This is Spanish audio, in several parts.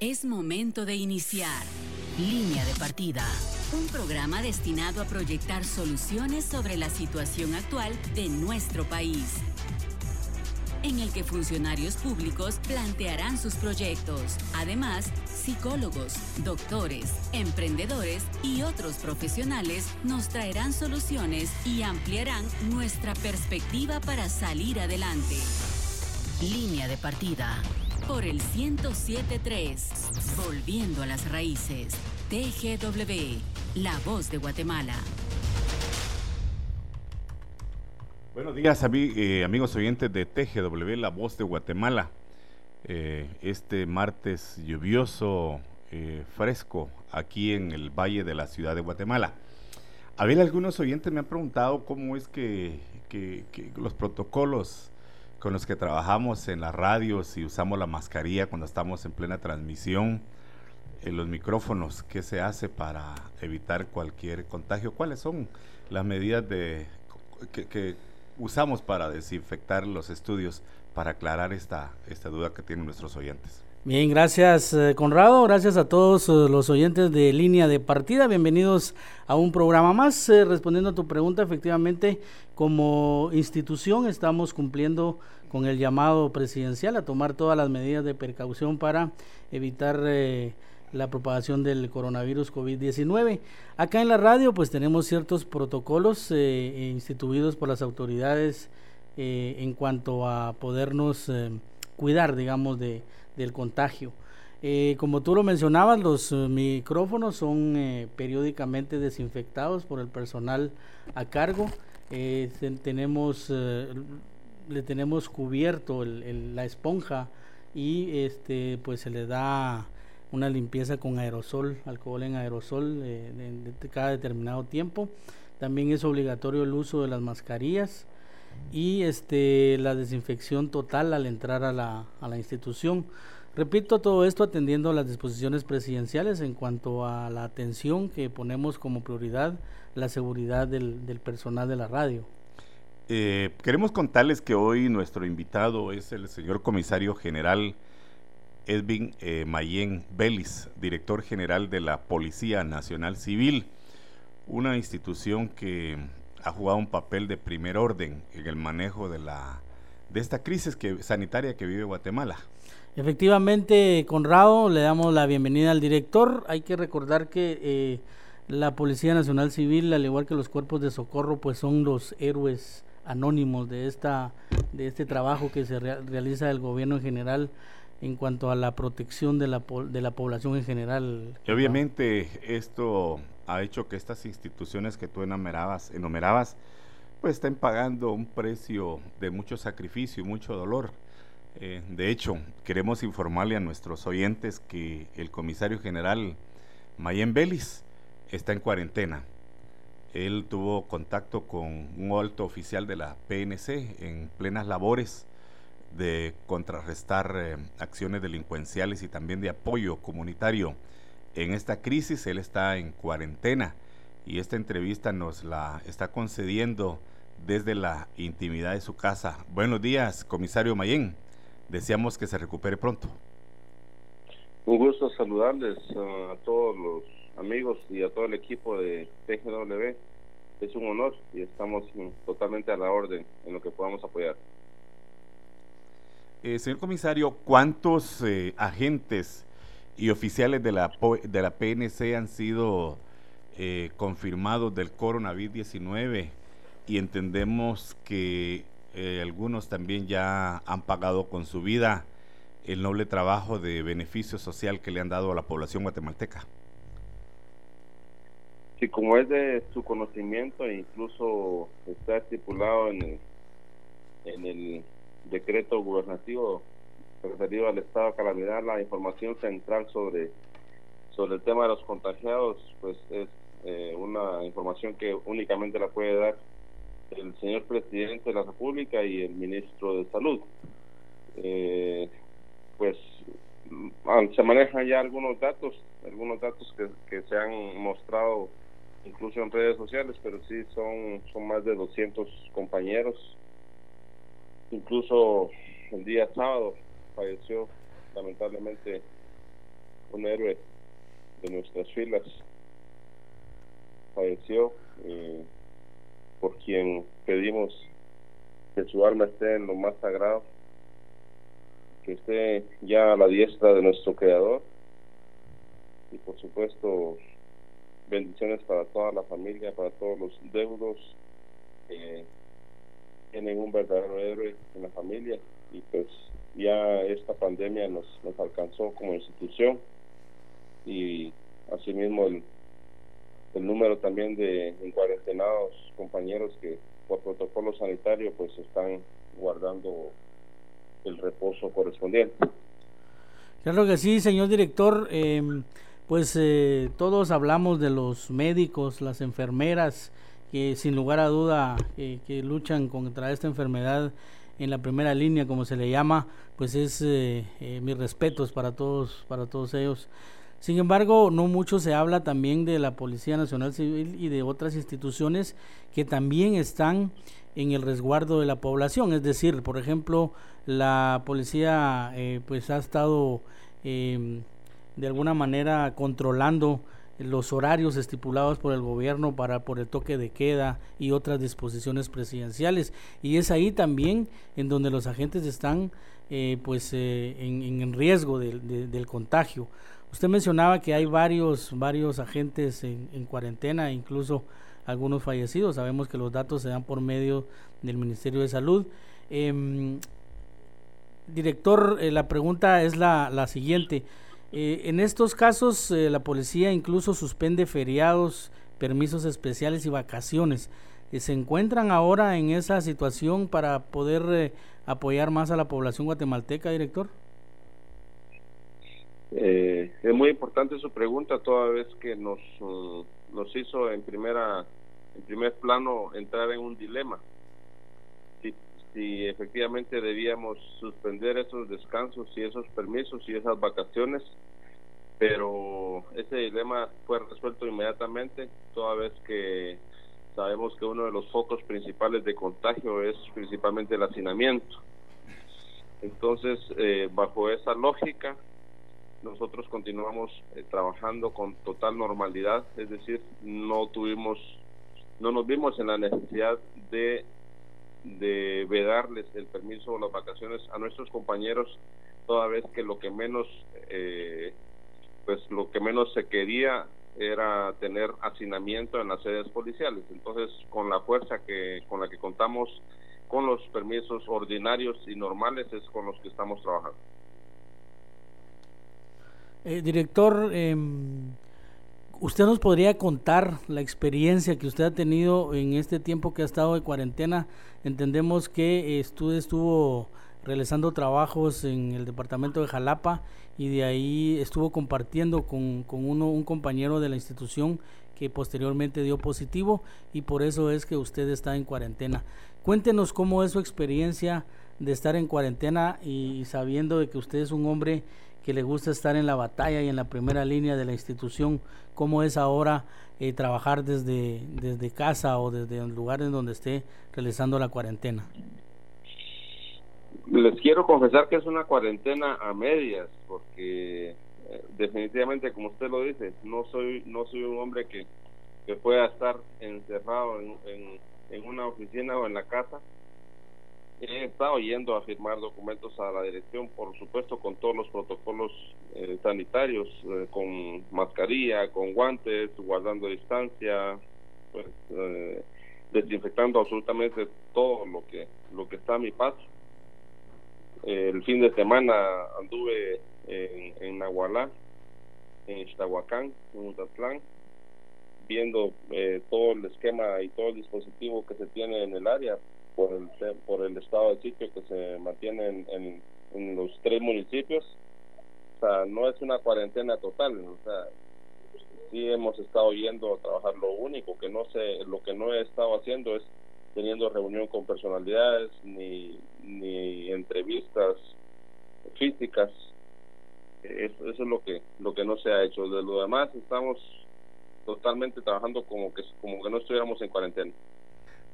Es momento de iniciar Línea de Partida, un programa destinado a proyectar soluciones sobre la situación actual de nuestro país, en el que funcionarios públicos plantearán sus proyectos. Además, psicólogos, doctores, emprendedores y otros profesionales nos traerán soluciones y ampliarán nuestra perspectiva para salir adelante. Línea de Partida por el 1073. Volviendo a las raíces. TGW, la voz de Guatemala. Buenos días, eh, amigos oyentes de TGW, la voz de Guatemala. Eh, este martes lluvioso, eh, fresco, aquí en el valle de la ciudad de Guatemala. A ver, algunos oyentes me han preguntado cómo es que los protocolos con los que trabajamos en las radios y usamos la mascarilla cuando estamos en plena transmisión, en los micrófonos, ¿qué se hace para evitar cualquier contagio? ¿Cuáles son las medidas de, que, usamos para desinfectar los estudios para aclarar esta, esta duda que tienen nuestros oyentes? Bien, gracias eh, Conrado, gracias a todos eh, los oyentes de línea de partida, bienvenidos a un programa más. Eh, respondiendo a tu pregunta, efectivamente, como institución estamos cumpliendo con el llamado presidencial a tomar todas las medidas de precaución para evitar la propagación del coronavirus COVID-19. Acá en la radio pues tenemos ciertos protocolos instituidos por las autoridades en cuanto a podernos cuidar, digamos, de del contagio. Eh, como tú lo mencionabas, los eh, micrófonos son eh, periódicamente desinfectados por el personal a cargo. tenemos, le tenemos cubierto la esponja y este, pues se le da una limpieza con aerosol, alcohol en aerosol cada determinado tiempo. También es obligatorio el uso de las mascarillas y este, la desinfección total al entrar a la, a la institución. Repito todo esto atendiendo a las disposiciones presidenciales en cuanto a la atención que ponemos como prioridad la seguridad del, del personal de la radio. Eh, queremos contarles que hoy nuestro invitado es el señor comisario general Edwin eh, Mayen Belis, director general de la Policía Nacional Civil, una institución que ha jugado un papel de primer orden en el manejo de la de esta crisis que, sanitaria que vive Guatemala. Efectivamente, Conrado, le damos la bienvenida al director. Hay que recordar que eh, la Policía Nacional Civil, al igual que los cuerpos de socorro, pues son los héroes anónimos de esta de este trabajo que se realiza el gobierno en general en cuanto a la protección de la, de la población en general. Y obviamente esto ha hecho que estas instituciones que tú enumerabas, enumerabas pues estén pagando un precio de mucho sacrificio y mucho dolor. Eh, de hecho, queremos informarle a nuestros oyentes que el comisario general Mayen Vélez está en cuarentena. Él tuvo contacto con un alto oficial de la PNC en plenas labores de contrarrestar eh, acciones delincuenciales y también de apoyo comunitario en esta crisis. Él está en cuarentena y esta entrevista nos la está concediendo desde la intimidad de su casa. Buenos días, comisario Mayén. Deseamos que se recupere pronto. Un gusto saludarles a todos los amigos y a todo el equipo de TGW. Es un honor y estamos totalmente a la orden en lo que podamos apoyar. Eh, señor comisario, ¿cuántos eh, agentes y oficiales de la, de la PNC han sido eh, confirmados del coronavirus 19 y entendemos que eh, algunos también ya han pagado con su vida el noble trabajo de beneficio social que le han dado a la población guatemalteca. Sí, como es de su conocimiento e incluso está estipulado en el, en el decreto gubernativo referido al estado de calamidad, la información central sobre, sobre el tema de los contagiados, pues es eh, una información que únicamente la puede dar el señor presidente de la República y el ministro de Salud. Eh, pues ah, se manejan ya algunos datos, algunos datos que, que se han mostrado incluso en redes sociales, pero sí son, son más de 200 compañeros. Incluso el día sábado falleció lamentablemente un héroe de nuestras filas. Falleció, eh, por quien pedimos que su alma esté en lo más sagrado, que esté ya a la diestra de nuestro Creador. Y por supuesto bendiciones para toda la familia, para todos los deudos que tienen un verdadero héroe en la familia. Y pues ya esta pandemia nos, nos alcanzó como institución y asimismo el, el número también de encuarentenados compañeros que por protocolo sanitario pues están guardando el reposo correspondiente. Claro que sí, señor director. Em, pues eh, todos hablamos de los médicos, las enfermeras, que sin lugar a duda que luchan contra esta enfermedad en la primera línea, como se le llama, pues es eh, eh, mis respetos para todos, para todos ellos. Sin embargo, no mucho se habla también de la Policía Nacional Civil y de otras instituciones que también están en el resguardo de la población. Es decir, por ejemplo, la policía eh, pues ha estado em, de alguna manera controlando los horarios estipulados por el gobierno para por el toque de queda y otras disposiciones presidenciales y es ahí también en donde los agentes están eh, pues eh, en, riesgo del contagio Usted mencionaba que hay varios, varios agentes en, cuarentena, incluso algunos fallecidos. Sabemos que los datos se dan por medio del Ministerio de Salud. Em, director, eh, la pregunta es la, la siguiente. Eh, en estos casos, eh, la policía incluso suspende feriados, permisos especiales y vacaciones. ¿Se encuentran ahora en esa situación para poder apoyar más a la población guatemalteca, director? Eh, es muy importante su pregunta toda vez que nos, uh, nos hizo en primera en primer plano entrar en un dilema si, efectivamente debíamos suspender esos descansos y esos permisos y esas vacaciones pero ese dilema fue resuelto inmediatamente toda vez que sabemos que uno de los focos principales de contagio es principalmente el hacinamiento. Entonces eh, bajo esa lógica nosotros continuamos eh, trabajando con total normalidad, es decir, no tuvimos, no nos vimos en la necesidad de, de vedarles el permiso o las vacaciones a nuestros compañeros, toda vez que lo que menos, eh, pues lo que menos se quería era tener hacinamiento en las sedes policiales. Entonces, con la fuerza que con la que contamos con los permisos ordinarios y normales es con los que estamos trabajando. Eh, director, em, ¿usted nos podría contar la experiencia que usted ha tenido en este tiempo que ha estado de cuarentena? Entendemos que usted estuvo realizando trabajos en el departamento de Jalapa y de ahí estuvo compartiendo con, con uno, un compañero de la institución que posteriormente dio positivo y por eso es que usted está en cuarentena. Cuéntenos cómo es su experiencia de estar en cuarentena y sabiendo de que usted es un hombre que le gusta estar en la batalla y en la primera línea de la institución, cómo es ahora eh, trabajar desde, desde casa o desde el lugar en donde esté realizando la cuarentena. Les quiero confesar que es una cuarentena a medias, porque eh, definitivamente, como usted lo dice, no soy no soy un hombre que, que pueda estar encerrado en, en una oficina o en la casa He estado yendo a firmar documentos a la dirección, por supuesto, con todos los protocolos eh, sanitarios, eh, con mascarilla, con guantes, guardando distancia, pues, eh, desinfectando absolutamente todo lo que lo que está a mi paso. el fin de semana anduve en, en Nahualá, en Ixtahuacán, en Utatlán, viendo todo el esquema y todo el dispositivo que se tiene en el área por el, por el estado de sitio que se mantiene en, en, los tres municipios. O sea, no es una cuarentena total, o sea, sí hemos estado yendo a trabajar. Lo único que no sé, lo que no he estado haciendo es teniendo reunión con personalidades ni, ni entrevistas físicas. Eso, eso es lo que lo que no se ha hecho. De lo demás estamos totalmente trabajando como que como que no estuviéramos en cuarentena.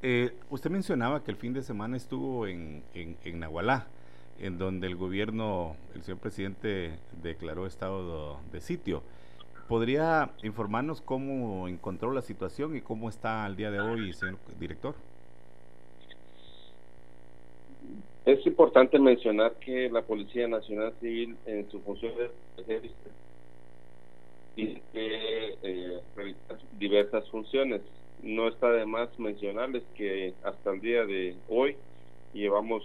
Eh, usted mencionaba que el fin de semana estuvo en, en, Nahualá. en donde el gobierno, el señor presidente declaró estado de sitio. ¿Podría informarnos cómo encontró la situación y cómo está al día de hoy, señor director? Es importante mencionar que la Policía Nacional Civil en su función de tiene que eh, realizar diversas funciones. No está de más mencionarles que hasta el día de hoy llevamos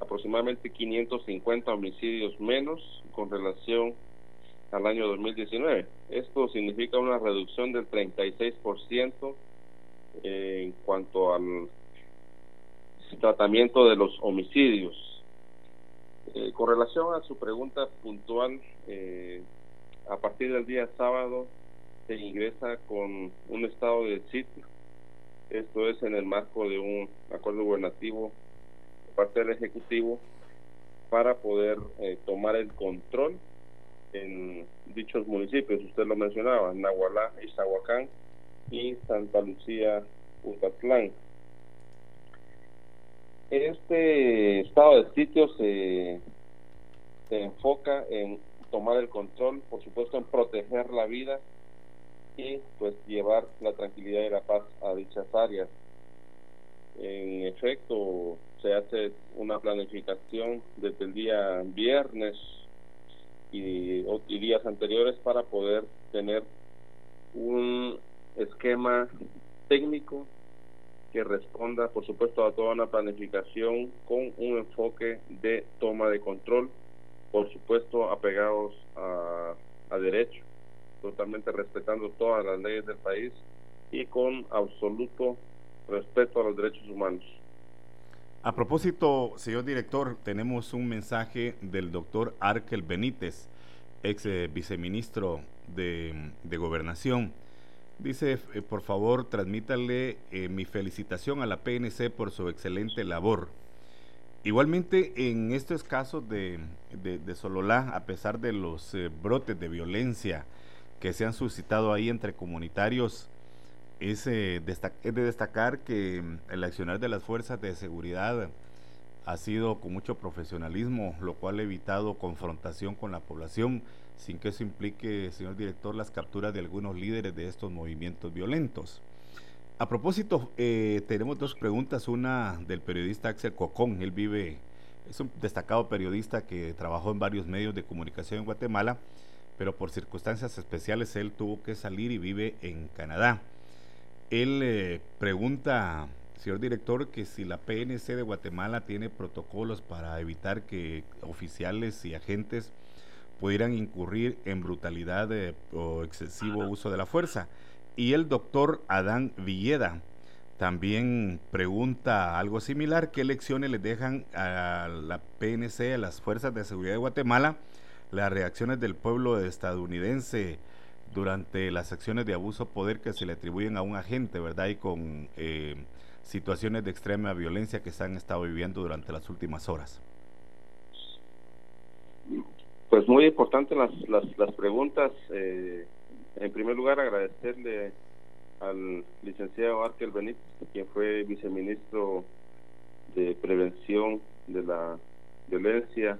aproximadamente 550 homicidios menos con relación al año 2019. Esto significa una reducción del 36% en cuanto al tratamiento de los homicidios. Eh, con relación a su pregunta puntual, eh, a partir del día sábado se ingresa con un estado de sitio. Esto es en el marco de un acuerdo gubernativo de parte del Ejecutivo para poder eh, tomar el control en dichos municipios. Usted lo mencionaba, Nahualá, Izahuacán y Santa Lucía, Utatlán. Este estado de sitio se, se enfoca en tomar el control, por supuesto en proteger la vida y pues llevar la tranquilidad y la paz a dichas áreas. En efecto, se hace una planificación desde el día viernes y, y días anteriores para poder tener un esquema técnico que responda, por supuesto, a toda una planificación con un enfoque de toma de control, por supuesto, apegados a, a derecho, totalmente respetando todas las leyes del país y con absoluto respeto a los derechos humanos. A propósito, señor director, tenemos un mensaje del doctor Arkel Benítez, ex eh, viceministro de, de Gobernación. Dice, eh, por favor, transmítale eh, mi felicitación a la PNC por su excelente labor. Igualmente, en estos casos de, de, Sololá, a pesar de los brotes de violencia que se han suscitado ahí entre comunitarios, es, de destacar que mm, el accionar de las fuerzas de seguridad ha sido con mucho profesionalismo, lo cual ha evitado confrontación con la población, sin que eso implique, señor director, las capturas de algunos líderes de estos movimientos violentos. A propósito, eh, tenemos dos preguntas, una del periodista Axel Cocón, él vive, es un destacado periodista que trabajó en varios medios de comunicación en Guatemala, pero por circunstancias especiales él tuvo que salir y vive en Canadá. Él eh, pregunta, señor director, que si la PNC de Guatemala tiene protocolos para evitar que oficiales y agentes pudieran incurrir en brutalidad eh, o excesivo uso de la fuerza. Y el doctor Adán Villeda también pregunta algo similar, ¿qué lecciones le dejan a la PNC, a las Fuerzas de Seguridad de Guatemala, las reacciones del pueblo estadounidense? durante las acciones de abuso de poder que se le atribuyen a un agente, ¿verdad? Y con eh, situaciones de extrema violencia que se han estado viviendo durante las últimas horas. Pues muy importante las, las, las preguntas. Eh, en primer lugar, agradecerle al licenciado Arkel Benítez, quien fue viceministro de Prevención de la Violencia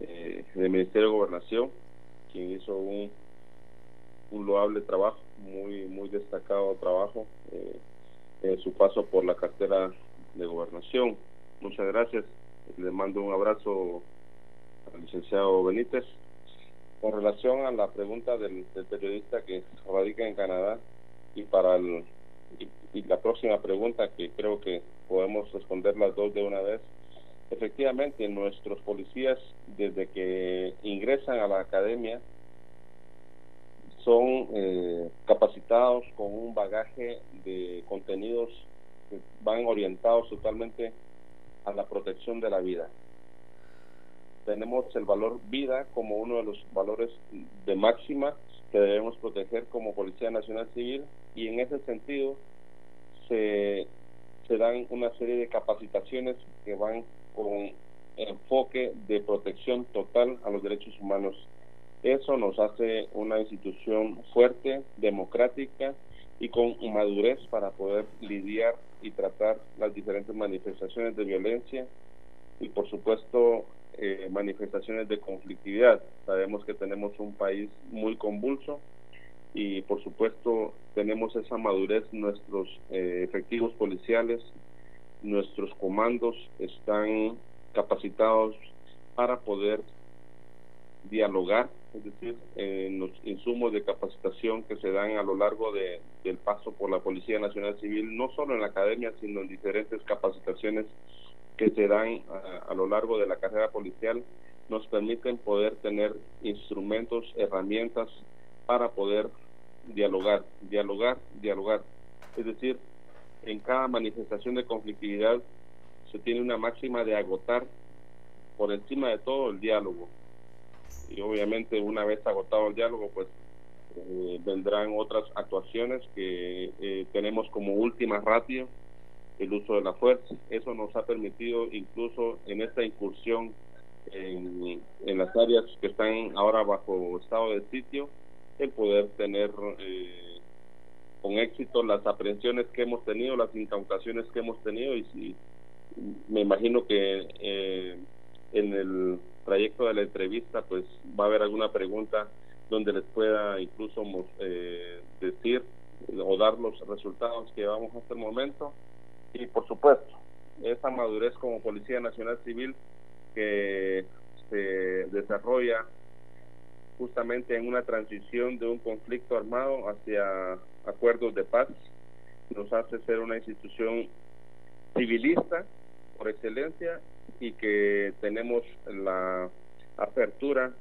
eh, del Ministerio de Gobernación, quien hizo un un loable trabajo, muy muy destacado trabajo eh, en su paso por la cartera de gobernación. Muchas gracias. Le mando un abrazo al licenciado Benítez. Con relación a la pregunta del, periodista que radica en Canadá y para el, y, la próxima pregunta que creo que podemos responder las dos de una vez. Efectivamente, nuestros policías desde que ingresan a la academia son eh, capacitados con un bagaje de contenidos que van orientados totalmente a la protección de la vida. Tenemos el valor vida como uno de los valores de máxima que debemos proteger como Policía Nacional Civil y en ese sentido se, se dan una serie de capacitaciones que van con enfoque de protección total a los derechos humanos eso nos hace una institución fuerte, democrática y con madurez para poder lidiar y tratar las diferentes manifestaciones de violencia y por supuesto eh, manifestaciones de conflictividad. Sabemos que tenemos un país muy convulso y por supuesto tenemos esa madurez, nuestros eh, efectivos policiales, nuestros comandos están capacitados para poder dialogar, es decir, en los insumos de capacitación que se dan a lo largo de, del paso por la Policía Nacional Civil, no solo en la academia, sino en diferentes capacitaciones que se dan a, a lo largo de la carrera policial, nos permiten poder tener instrumentos, herramientas para poder dialogar, dialogar, dialogar. Es decir, en cada manifestación de conflictividad se tiene una máxima de agotar por encima de todo el diálogo. Y obviamente una vez agotado el diálogo, pues eh, vendrán otras actuaciones que eh, tenemos como última ratio el uso de la fuerza. Eso nos ha permitido incluso en esta incursión en, en las áreas que están ahora bajo estado de sitio, el poder tener eh, con éxito las aprehensiones que hemos tenido, las incautaciones que hemos tenido y me imagino que eh, en el trayecto de la entrevista pues va a haber alguna pregunta donde les pueda incluso eh, decir o dar los resultados que llevamos hasta el momento. Y por supuesto esa madurez como Policía Nacional Civil que se desarrolla justamente en una transición de un conflicto armado hacia acuerdos de paz. Nos hace ser una institución civilista por excelencia y que tenemos la apertura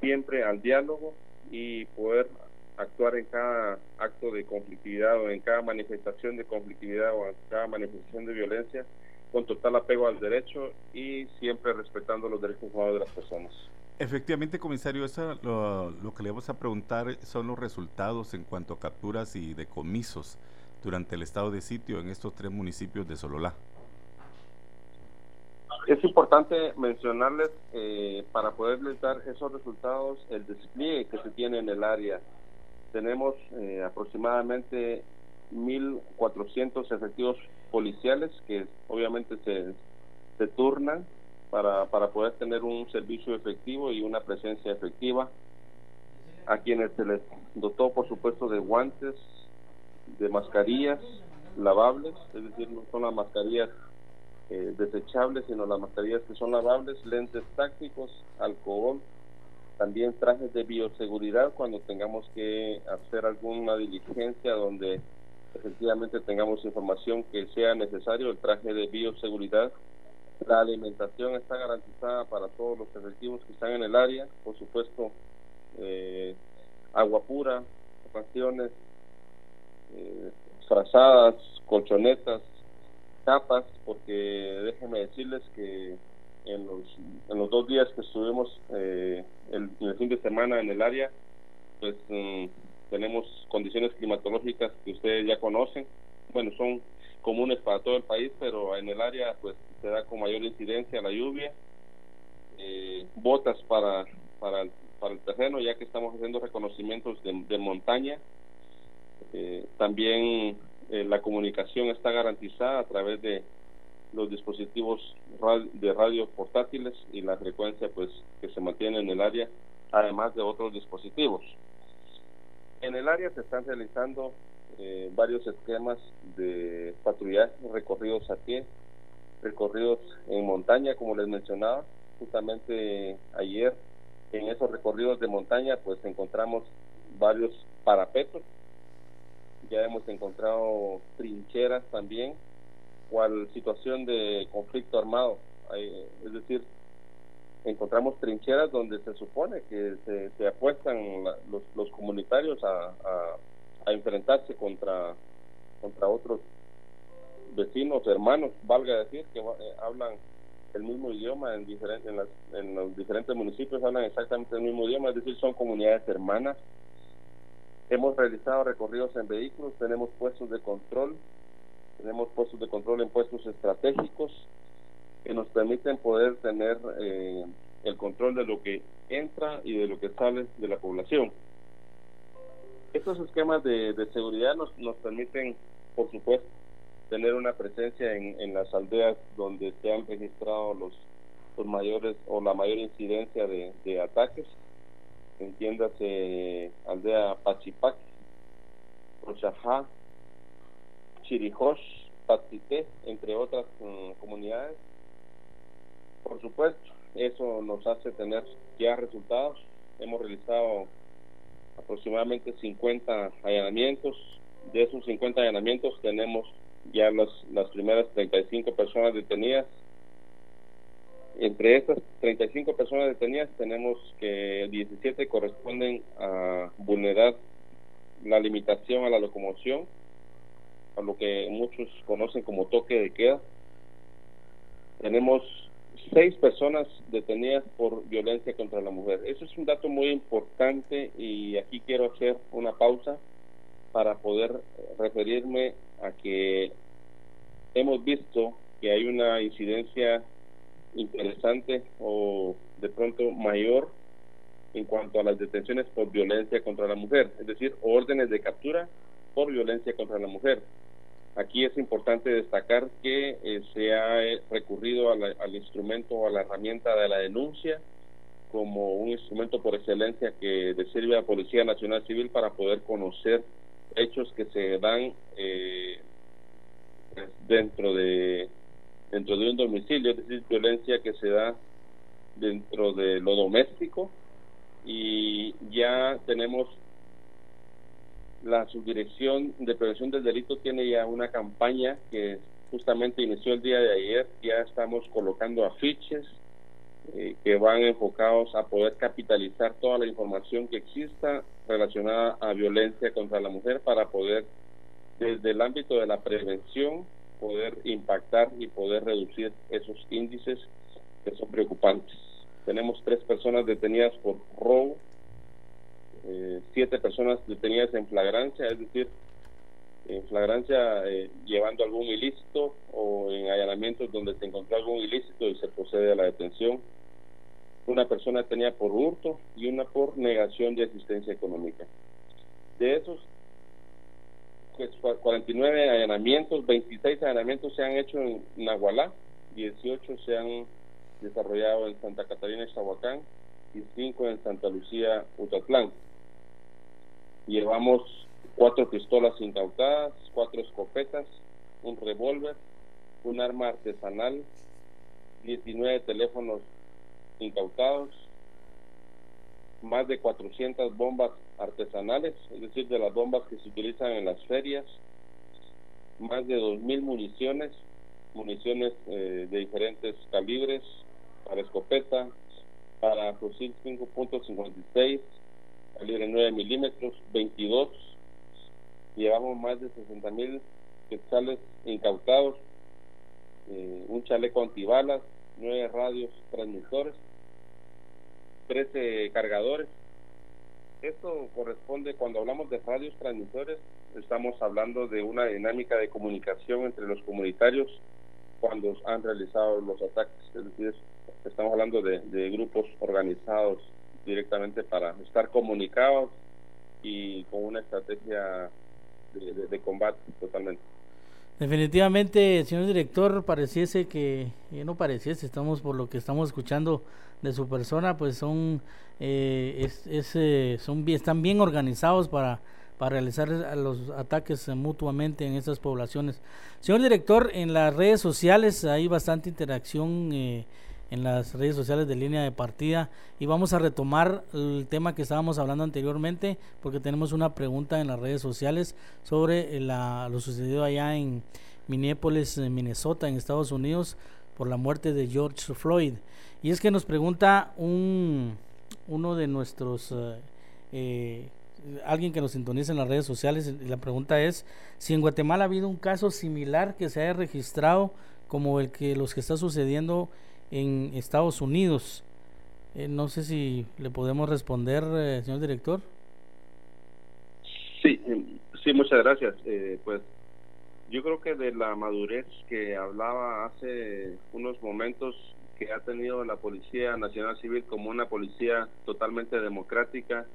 siempre al diálogo y poder actuar en cada acto de conflictividad o en cada manifestación de conflictividad o en cada manifestación de violencia con total apego al derecho y siempre respetando los derechos humanos de las personas. Efectivamente, comisario, eso lo, que le vamos a preguntar son los resultados en cuanto a capturas y decomisos durante el estado de sitio en estos tres municipios de Sololá. Es importante mencionarles, eh, para poderles dar esos resultados, el despliegue que se tiene en el área. Tenemos eh, aproximadamente 1.400 efectivos policiales que obviamente se, se turnan para, para poder tener un servicio efectivo y una presencia efectiva. A quienes se les dotó por supuesto de guantes, de mascarillas lavables, es decir, no son las mascarillas eh, desechables, sino las mascarillas que son lavables, lentes tácticos, alcohol, también trajes de bioseguridad cuando tengamos que hacer alguna diligencia donde efectivamente tengamos información que sea necesario, el traje de bioseguridad la alimentación está garantizada para todos los efectivos que están en el área, por supuesto, eh, agua pura, raciones, eh, frazadas, colchonetas, capas, porque déjenme decirles que en los, dos días que estuvimos eh, el, el, fin de semana en el área, pues mm, tenemos condiciones climatológicas que ustedes ya conocen. Bueno, son comunes para todo el país, pero en el área pues se da con mayor incidencia la lluvia, eh, botas para, para, para el terreno, ya que estamos haciendo reconocimientos de, de montaña. Eh, también eh, la comunicación está garantizada a través de los dispositivos de radio portátiles y la frecuencia pues que se mantiene en el área, además de otros dispositivos. En el área se están realizando eh, varios esquemas de patrullaje, recorridos a pie, recorridos en montaña, como les mencionaba. Justamente ayer en esos recorridos de montaña pues encontramos varios parapetos, ya hemos encontrado trincheras también, cual situación de conflicto armado, es decir, encontramos trincheras donde se supone que se, se apuestan los, los comunitarios a, a a enfrentarse contra, contra otros vecinos, hermanos, valga decir, que eh, hablan el mismo idioma en, diferentes en, las, en los diferentes municipios, hablan exactamente el mismo idioma, es decir, son comunidades hermanas. Hemos realizado recorridos en vehículos, tenemos puestos de control, tenemos puestos de control en puestos estratégicos que nos permiten poder tener eh, el control de lo que entra y de lo que sale de la población. Estos esquemas de, seguridad nos, nos permiten, por supuesto, tener una presencia en, en las aldeas donde se han registrado los, los mayores o la mayor incidencia de, de ataques. Entiéndase aldea Pachipac, Rochajá, Chirijosh, Patité, entre otras mm, comunidades. Por supuesto, eso nos hace tener ya resultados. Hemos realizado aproximadamente 50 allanamientos. De esos 50 allanamientos tenemos ya las, las primeras 35 personas detenidas. Entre estas 35 personas detenidas tenemos que 17 corresponden a vulnerar la limitación a la locomoción, a lo que muchos conocen como toque de queda. Tenemos seis personas detenidas por violencia contra la mujer. Eso es un dato muy importante y aquí quiero hacer una pausa para poder referirme a que hemos visto que hay una incidencia interesante o de pronto mayor en cuanto a las detenciones por violencia contra la mujer, es decir, órdenes de captura por violencia contra la mujer. Aquí es importante destacar que eh, se ha eh, recurrido al instrumento o a la herramienta de la denuncia como un instrumento por excelencia que le sirve a la Policía Nacional Civil para poder conocer hechos que se dan eh, pues, dentro de dentro de un domicilio, es decir, violencia que se da dentro de lo doméstico. Y ya tenemos la subdirección de prevención del delito tiene ya una campaña que justamente inició el día de ayer, ya estamos colocando afiches eh, que van enfocados a poder capitalizar toda la información que exista relacionada a violencia contra la mujer para poder desde el ámbito de la prevención poder impactar y poder reducir esos índices que son preocupantes. Tenemos tres personas detenidas por robo, eh, siete personas detenidas en flagrancia, es decir, en flagrancia eh, llevando algún ilícito o en allanamientos donde se encontró algún ilícito y se procede a la detención. Una persona tenía por hurto y una por negación de asistencia económica. De esos pues, 49 allanamientos, 26 allanamientos se han hecho en Nahualá, 18 se han desarrollado en Santa Catarina y Zahuacán y 5 en Santa Lucía, Utatlán. Llevamos cuatro pistolas incautadas, cuatro escopetas, un revólver, un arma artesanal, 19 teléfonos incautados, más de 400 bombas artesanales, es decir, de las bombas que se utilizan en las ferias, más de 2.000 municiones, municiones eh, de diferentes calibres, para escopeta, para fusil 5.56, calibre 9 milímetros, 22. Llevamos más de 60 mil quetzales incautados, eh, un chaleco antibalas, 9 radios transmisores, 13 cargadores. Esto corresponde, cuando hablamos de radios transmisores, estamos hablando de una dinámica de comunicación entre los comunitarios cuando han realizado los ataques. Es decir, estamos hablando de, de grupos organizados directamente para estar comunicados y con una estrategia de, combate totalmente. Definitivamente, señor director, pareciese que, no pareciese, estamos por lo que estamos escuchando de su persona, pues son, eh, es, eh, son están bien organizados para, para realizar los ataques mutuamente en estas poblaciones. Señor director, en las redes sociales hay bastante interacción. Eh, en las redes sociales de línea de partida y vamos a retomar el tema que estábamos hablando anteriormente porque tenemos una pregunta en las redes sociales sobre la, lo sucedido allá en Minneapolis, Minnesota, en Estados Unidos, por la muerte de George Floyd. Y es que nos pregunta un, uno de nuestros, eh, eh, alguien que nos sintoniza en las redes sociales, la pregunta es si en Guatemala ha habido un caso similar que se haya registrado como el que los que está sucediendo en Estados Unidos. Eh, no sé si le podemos responder, eh, señor director. Sí, sí, muchas gracias. Eh, pues yo creo que de la madurez que hablaba hace unos momentos que ha tenido la Policía Nacional Civil como una policía totalmente democrática,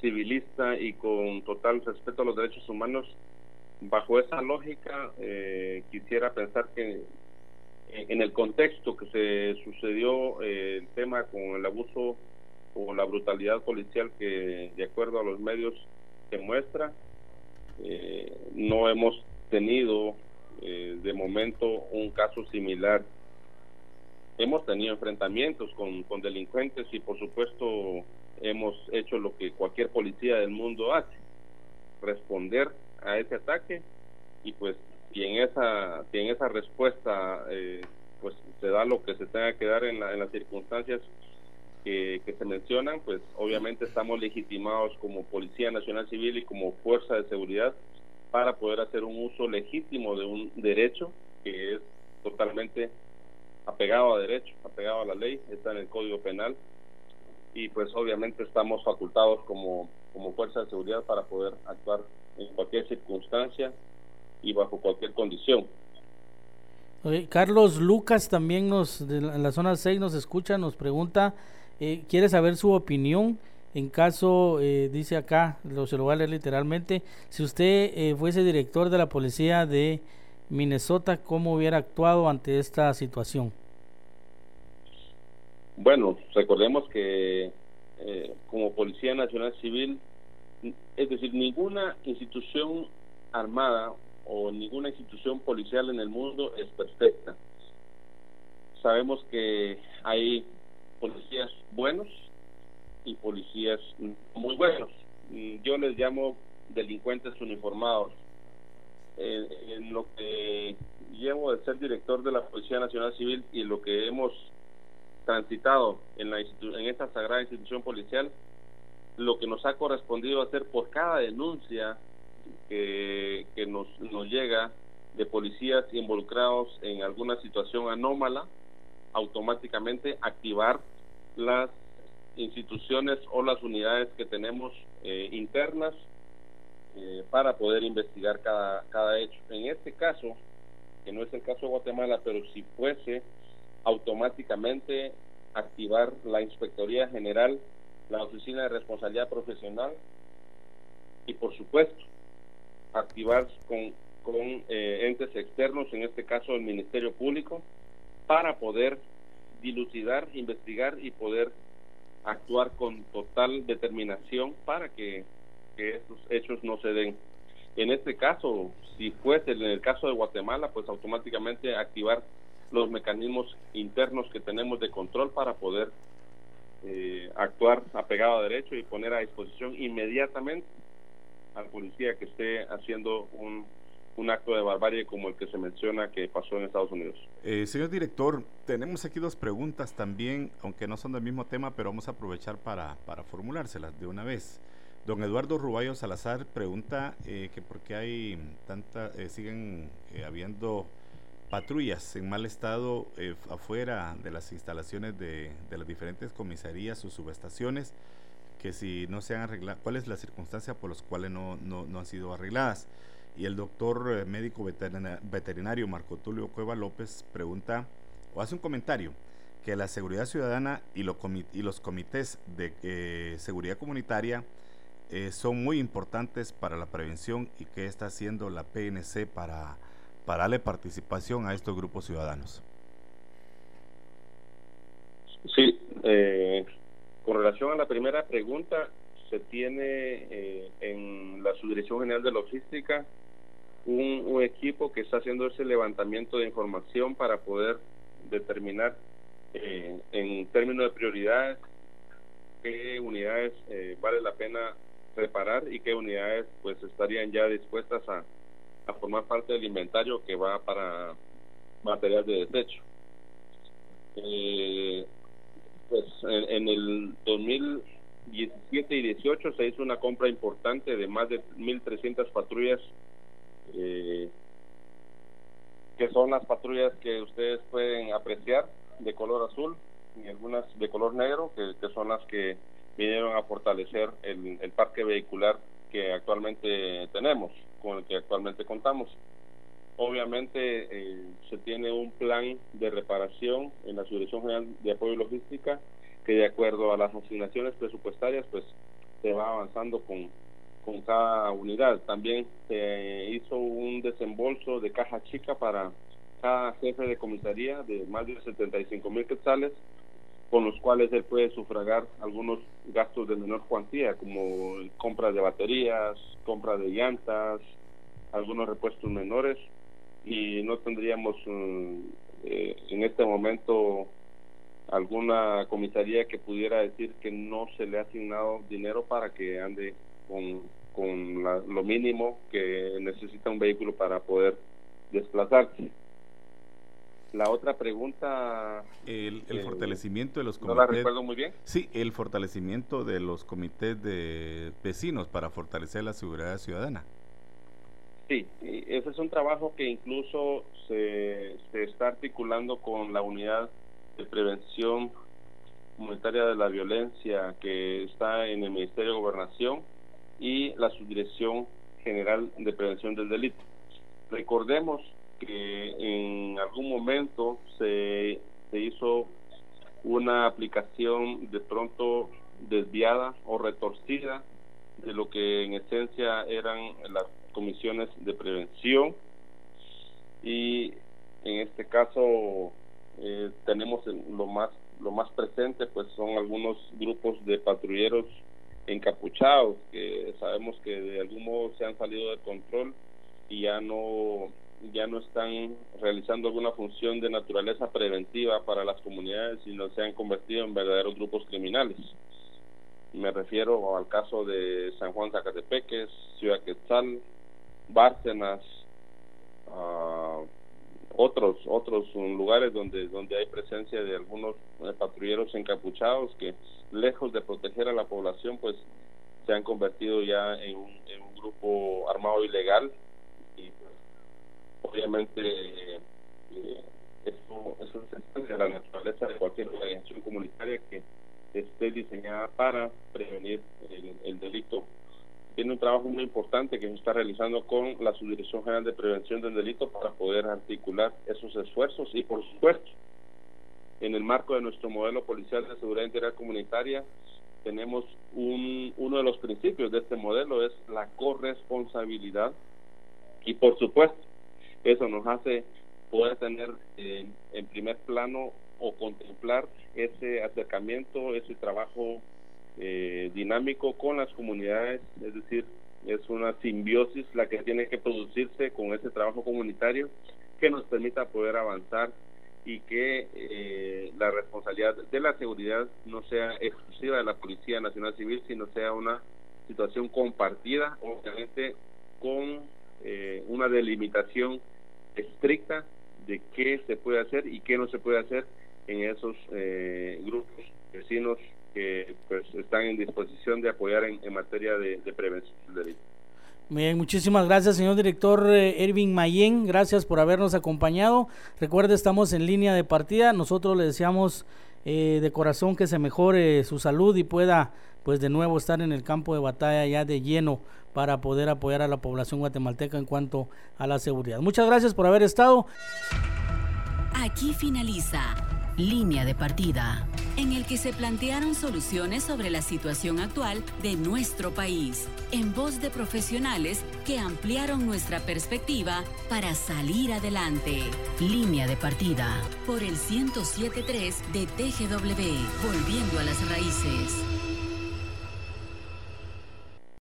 civilista y con total respeto a los derechos humanos, bajo esa lógica, eh, quisiera pensar que en el contexto que se sucedió eh, el tema con el abuso o la brutalidad policial que, de acuerdo a los medios, que muestra, eh, no hemos tenido de momento un caso similar. Hemos tenido enfrentamientos con, con delincuentes y por supuesto hemos hecho lo que cualquier policía del mundo hace, responder a ese ataque y pues y en esa y en esa respuesta eh, pues se da lo que se tenga que dar en, en las circunstancias que, que, se mencionan pues obviamente estamos legitimados como policía nacional civil y como fuerza de seguridad para poder hacer un uso legítimo de un derecho que es totalmente apegado a derecho apegado a la ley está en el código penal. Y pues obviamente estamos facultados como como fuerza de seguridad para poder actuar en cualquier circunstancia y bajo cualquier condición. Carlos Lucas también nos, de la, en la zona 6 nos escucha, nos pregunta, eh, quiere saber su opinión en caso, eh, dice acá, lo, se lo voy a leer literalmente, si usted eh, fuese director de la policía de Minnesota, ¿cómo hubiera actuado ante esta situación? Bueno, recordemos que eh, como Policía Nacional Civil, es decir, ninguna institución armada o ninguna institución policial en el mundo es perfecta. Sabemos que hay policías buenos y policías muy buenos. Yo les llamo delincuentes uniformados. Eh, en lo que llevo de ser director de la Policía Nacional Civil y lo que hemos transitado en, la en esta sagrada institución policial, lo que nos ha correspondido hacer por cada denuncia que, que nos, nos llega de policías involucrados en alguna situación anómala, automáticamente activar las instituciones o las unidades que tenemos eh, internas eh, para poder investigar cada, cada hecho. En este caso, que no es el caso de Guatemala, pero si fuese automáticamente activar la Inspectoría General, la Oficina de Responsabilidad Profesional y por supuesto activar con, con eh, entes externos, en este caso el Ministerio Público, para poder dilucidar, investigar y poder actuar con total determinación para que, que estos hechos no se den. En este caso, si fuese en el caso de Guatemala, pues automáticamente activar los mecanismos internos que tenemos de control para poder eh, actuar apegado a derecho y poner a disposición inmediatamente al policía que esté haciendo un, un acto de barbarie como el que se menciona que pasó en Estados Unidos. Eh, señor director, tenemos aquí dos preguntas también, aunque no son del mismo tema, pero vamos a aprovechar para, para formulárselas de una vez. Don Eduardo Ruballo Salazar pregunta eh, que por qué hay tanta, eh, siguen eh, habiendo patrullas en mal estado eh, afuera de las instalaciones de, de, las diferentes comisarías o subestaciones, que si no se han arreglado, cuál es la circunstancia por las cuales no, no, no han sido arregladas. Y el doctor eh, médico veterinario Marco Tulio Cueva López pregunta o hace un comentario que la seguridad ciudadana y, lo y los comités de eh, seguridad comunitaria eh, son muy importantes para la prevención y que está haciendo la PNC para para darle participación a estos grupos ciudadanos. Sí, eh, con relación a la primera pregunta, se tiene eh, en la Subdirección General de Logística un, equipo que está haciendo ese levantamiento de información para poder determinar eh, en términos de prioridades qué unidades eh, vale la pena reparar y qué unidades pues estarían ya dispuestas a, a formar parte del inventario que va para material de desecho. Eh, pues en, en, el 2017 y 18 se hizo una compra importante de más de 1.300 patrullas, eh, que son las patrullas que ustedes pueden apreciar de color azul y algunas de color negro, que, que son las que vinieron a fortalecer el, el parque vehicular que actualmente tenemos con el que actualmente contamos. Obviamente eh, se tiene un plan de reparación en la Subdirección General de Apoyo y Logística que de acuerdo a las asignaciones presupuestarias pues se va avanzando con, con cada unidad. También se hizo un desembolso de caja chica para cada jefe de comisaría de más de 75 mil quetzales, con los cuales él puede sufragar algunos gastos de menor cuantía, como compra de baterías, compra de llantas, algunos repuestos menores, y no tendríamos mm, eh, en este momento alguna comisaría que pudiera decir que no se le ha asignado dinero para que ande con, con lo mínimo que necesita un vehículo para poder desplazarse. La otra pregunta... El, el fortalecimiento de los comités... No la recuerdo muy bien. Sí, el fortalecimiento de los comités de vecinos para fortalecer la seguridad ciudadana. Sí, ese es un trabajo que incluso se, se está articulando con la unidad de prevención comunitaria de la violencia que está en el Ministerio de Gobernación y la Subdirección General de Prevención del Delito. Recordemos que en algún momento se, se hizo una aplicación de pronto desviada o retorcida de lo que en esencia eran las comisiones de prevención. Y en este caso eh, tenemos lo más lo más presente pues son algunos grupos de patrulleros encapuchados que sabemos que de algún modo se han salido de control y ya no ya no están realizando alguna función de naturaleza preventiva para las comunidades sino se han convertido en verdaderos grupos criminales. Me refiero al caso de San Juan Zacatepeques Ciudad Quetzal Bárcenas uh, otros otros lugares donde donde hay presencia de algunos eh, patrulleros encapuchados que lejos de proteger a la población pues se han convertido ya en un, grupo armado ilegal y pues, obviamente eh, eso, eso es de la naturaleza de cualquier organización comunitaria que esté diseñada para prevenir el delito tiene un trabajo muy importante que se está realizando con la Subdirección General de Prevención del Delito para poder articular esos esfuerzos y por supuesto en el marco de nuestro modelo policial de seguridad integral comunitaria tenemos un, uno de los principios de este modelo es la corresponsabilidad. Y por supuesto eso nos hace poder tener en primer plano o contemplar ese acercamiento, ese trabajo eh, dinámico con las comunidades, es decir, es una simbiosis la que tiene que producirse con ese trabajo comunitario que nos permita poder avanzar y que eh, la responsabilidad de la seguridad no sea exclusiva de la Policía Nacional Civil, sino sea una situación compartida, obviamente con eh, una delimitación estricta de qué se puede hacer y qué no se puede hacer en esos grupos vecinos que pues están en disposición de apoyar en, materia de, prevención del delito. Bien, muchísimas gracias, señor director eh, Ervin Mayen. Gracias por habernos acompañado. Recuerde, estamos en línea de partida. Nosotros le deseamos eh, de corazón que se mejore su salud y pueda, pues, de nuevo estar en el campo de batalla ya de lleno para poder apoyar a la población guatemalteca en cuanto a la seguridad. Muchas gracias por haber estado. Aquí finaliza Línea de Partida, en el que se plantearon soluciones sobre la situación actual de nuestro país, en voz de profesionales que ampliaron nuestra perspectiva para salir adelante. Línea de Partida, por el 1073 de TGW, volviendo a las raíces.